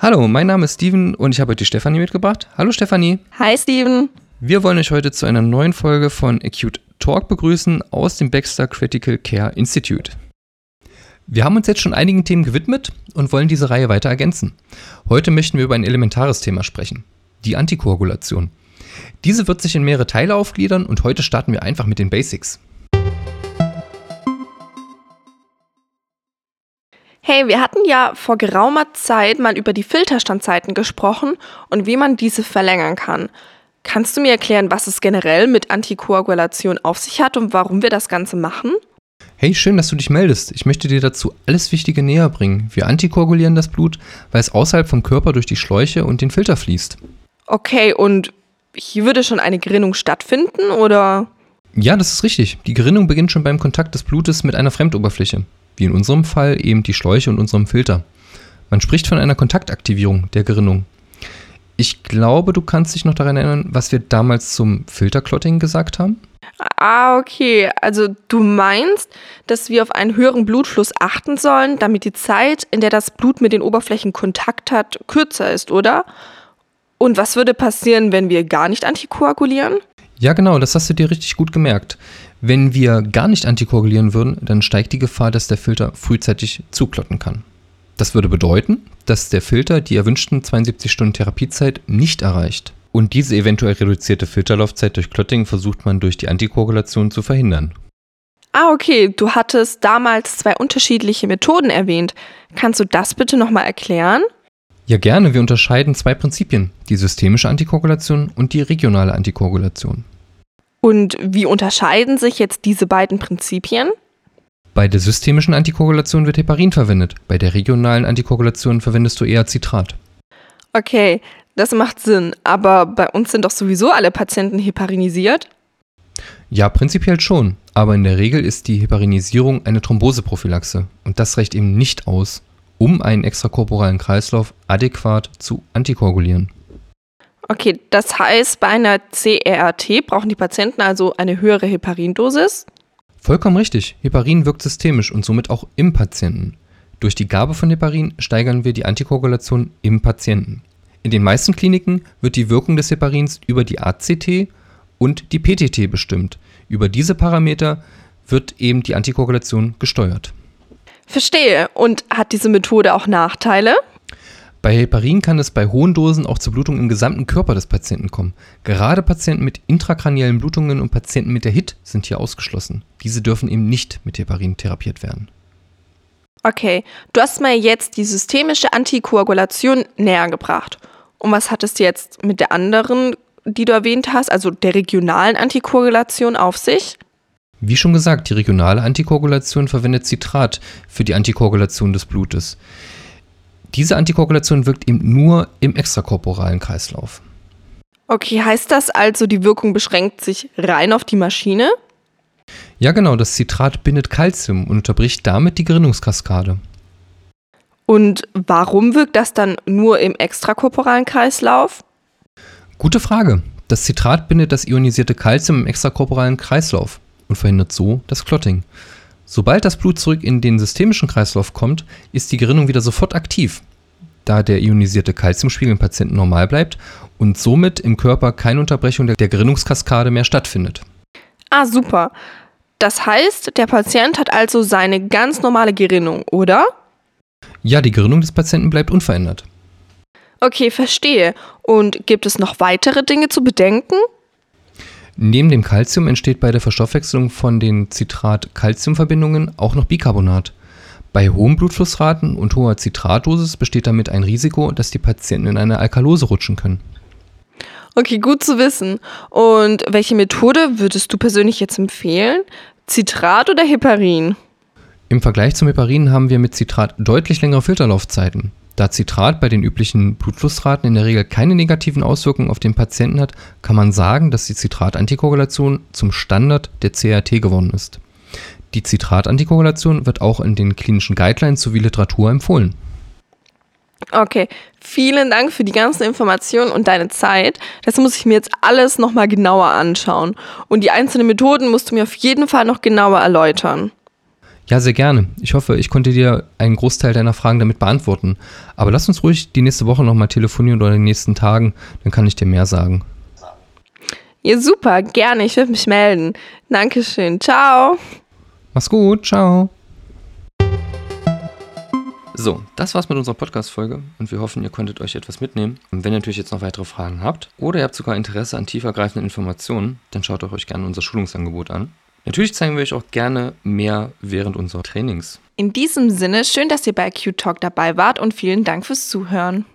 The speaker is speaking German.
Hallo, mein Name ist Steven und ich habe heute die Stefanie mitgebracht. Hallo Stefanie. Hi Steven. Wir wollen euch heute zu einer neuen Folge von Acute Talk begrüßen aus dem Baxter Critical Care Institute. Wir haben uns jetzt schon einigen Themen gewidmet und wollen diese Reihe weiter ergänzen. Heute möchten wir über ein elementares Thema sprechen, die Antikoagulation. Diese wird sich in mehrere Teile aufgliedern und heute starten wir einfach mit den Basics. Hey, wir hatten ja vor geraumer Zeit mal über die Filterstandzeiten gesprochen und wie man diese verlängern kann. Kannst du mir erklären, was es generell mit Antikoagulation auf sich hat und warum wir das Ganze machen? Hey, schön, dass du dich meldest. Ich möchte dir dazu alles Wichtige näher bringen. Wir antikoagulieren das Blut, weil es außerhalb vom Körper durch die Schläuche und den Filter fließt. Okay, und hier würde schon eine Gerinnung stattfinden, oder? Ja, das ist richtig. Die Gerinnung beginnt schon beim Kontakt des Blutes mit einer Fremdoberfläche, wie in unserem Fall eben die Schläuche und unserem Filter. Man spricht von einer Kontaktaktivierung der Gerinnung. Ich glaube, du kannst dich noch daran erinnern, was wir damals zum Filterclotting gesagt haben? Ah, okay. Also du meinst, dass wir auf einen höheren Blutfluss achten sollen, damit die Zeit, in der das Blut mit den Oberflächen Kontakt hat, kürzer ist, oder? Und was würde passieren, wenn wir gar nicht antikoagulieren? Ja, genau, das hast du dir richtig gut gemerkt. Wenn wir gar nicht antikoagulieren würden, dann steigt die Gefahr, dass der Filter frühzeitig zuklotten kann. Das würde bedeuten, dass der Filter die erwünschten 72 Stunden Therapiezeit nicht erreicht. Und diese eventuell reduzierte Filterlaufzeit durch Clotting versucht man durch die Antikoagulation zu verhindern. Ah, okay, du hattest damals zwei unterschiedliche Methoden erwähnt. Kannst du das bitte nochmal erklären? Ja, gerne. Wir unterscheiden zwei Prinzipien, die systemische Antikoagulation und die regionale Antikoagulation. Und wie unterscheiden sich jetzt diese beiden Prinzipien? Bei der systemischen Antikoagulation wird Heparin verwendet, bei der regionalen Antikoagulation verwendest du eher Citrat. Okay, das macht Sinn, aber bei uns sind doch sowieso alle Patienten heparinisiert? Ja, prinzipiell schon, aber in der Regel ist die Heparinisierung eine Thromboseprophylaxe und das reicht eben nicht aus, um einen extrakorporalen Kreislauf adäquat zu antikoagulieren. Okay, das heißt, bei einer CRRT brauchen die Patienten also eine höhere Heparindosis? Vollkommen richtig. Heparin wirkt systemisch und somit auch im Patienten. Durch die Gabe von Heparin steigern wir die Antikoagulation im Patienten. In den meisten Kliniken wird die Wirkung des Heparins über die ACT und die PTT bestimmt. Über diese Parameter wird eben die Antikoagulation gesteuert. Verstehe. Und hat diese Methode auch Nachteile? Bei Heparin kann es bei hohen Dosen auch zur Blutung im gesamten Körper des Patienten kommen. Gerade Patienten mit intrakraniellen Blutungen und Patienten mit der HIT sind hier ausgeschlossen. Diese dürfen eben nicht mit Heparin therapiert werden. Okay, du hast mir jetzt die systemische Antikoagulation näher gebracht. Und was hat es jetzt mit der anderen, die du erwähnt hast, also der regionalen Antikoagulation auf sich? Wie schon gesagt, die regionale Antikoagulation verwendet Citrat für die Antikoagulation des Blutes. Diese Antikoagulation wirkt eben nur im extrakorporalen Kreislauf. Okay, heißt das also, die Wirkung beschränkt sich rein auf die Maschine? Ja, genau, das Citrat bindet Calcium und unterbricht damit die Gerinnungskaskade. Und warum wirkt das dann nur im extrakorporalen Kreislauf? Gute Frage. Das Citrat bindet das ionisierte Calcium im extrakorporalen Kreislauf und verhindert so das Clotting. Sobald das Blut zurück in den systemischen Kreislauf kommt, ist die Gerinnung wieder sofort aktiv, da der ionisierte Kalziumspiegel im Patienten normal bleibt und somit im Körper keine Unterbrechung der Gerinnungskaskade mehr stattfindet. Ah, super. Das heißt, der Patient hat also seine ganz normale Gerinnung, oder? Ja, die Gerinnung des Patienten bleibt unverändert. Okay, verstehe. Und gibt es noch weitere Dinge zu bedenken? Neben dem Calcium entsteht bei der Verstoffwechselung von den Citrat-Calcium-Verbindungen auch noch Bicarbonat. Bei hohen Blutflussraten und hoher Citratdosis besteht damit ein Risiko, dass die Patienten in eine Alkalose rutschen können. Okay, gut zu wissen. Und welche Methode würdest du persönlich jetzt empfehlen? Citrat oder Heparin? Im Vergleich zum Heparin haben wir mit Citrat deutlich längere Filterlaufzeiten. Da Citrat bei den üblichen Blutflussraten in der Regel keine negativen Auswirkungen auf den Patienten hat, kann man sagen, dass die Citrat-Antikoagulation zum Standard der CRT geworden ist. Die Citrat-Antikoagulation wird auch in den klinischen Guidelines sowie Literatur empfohlen. Okay, vielen Dank für die ganzen Informationen und deine Zeit. Das muss ich mir jetzt alles nochmal genauer anschauen. Und die einzelnen Methoden musst du mir auf jeden Fall noch genauer erläutern. Ja, sehr gerne. Ich hoffe, ich konnte dir einen Großteil deiner Fragen damit beantworten. Aber lass uns ruhig die nächste Woche nochmal telefonieren oder in den nächsten Tagen, dann kann ich dir mehr sagen. Ja, super, gerne. Ich werde mich melden. Dankeschön. Ciao. Mach's gut. Ciao. So, das war's mit unserer Podcast-Folge und wir hoffen, ihr konntet euch etwas mitnehmen. Und wenn ihr natürlich jetzt noch weitere Fragen habt oder ihr habt sogar Interesse an tiefergreifenden Informationen, dann schaut euch gerne unser Schulungsangebot an. Natürlich zeigen wir euch auch gerne mehr während unserer Trainings. In diesem Sinne, schön, dass ihr bei Q Talk dabei wart und vielen Dank fürs Zuhören.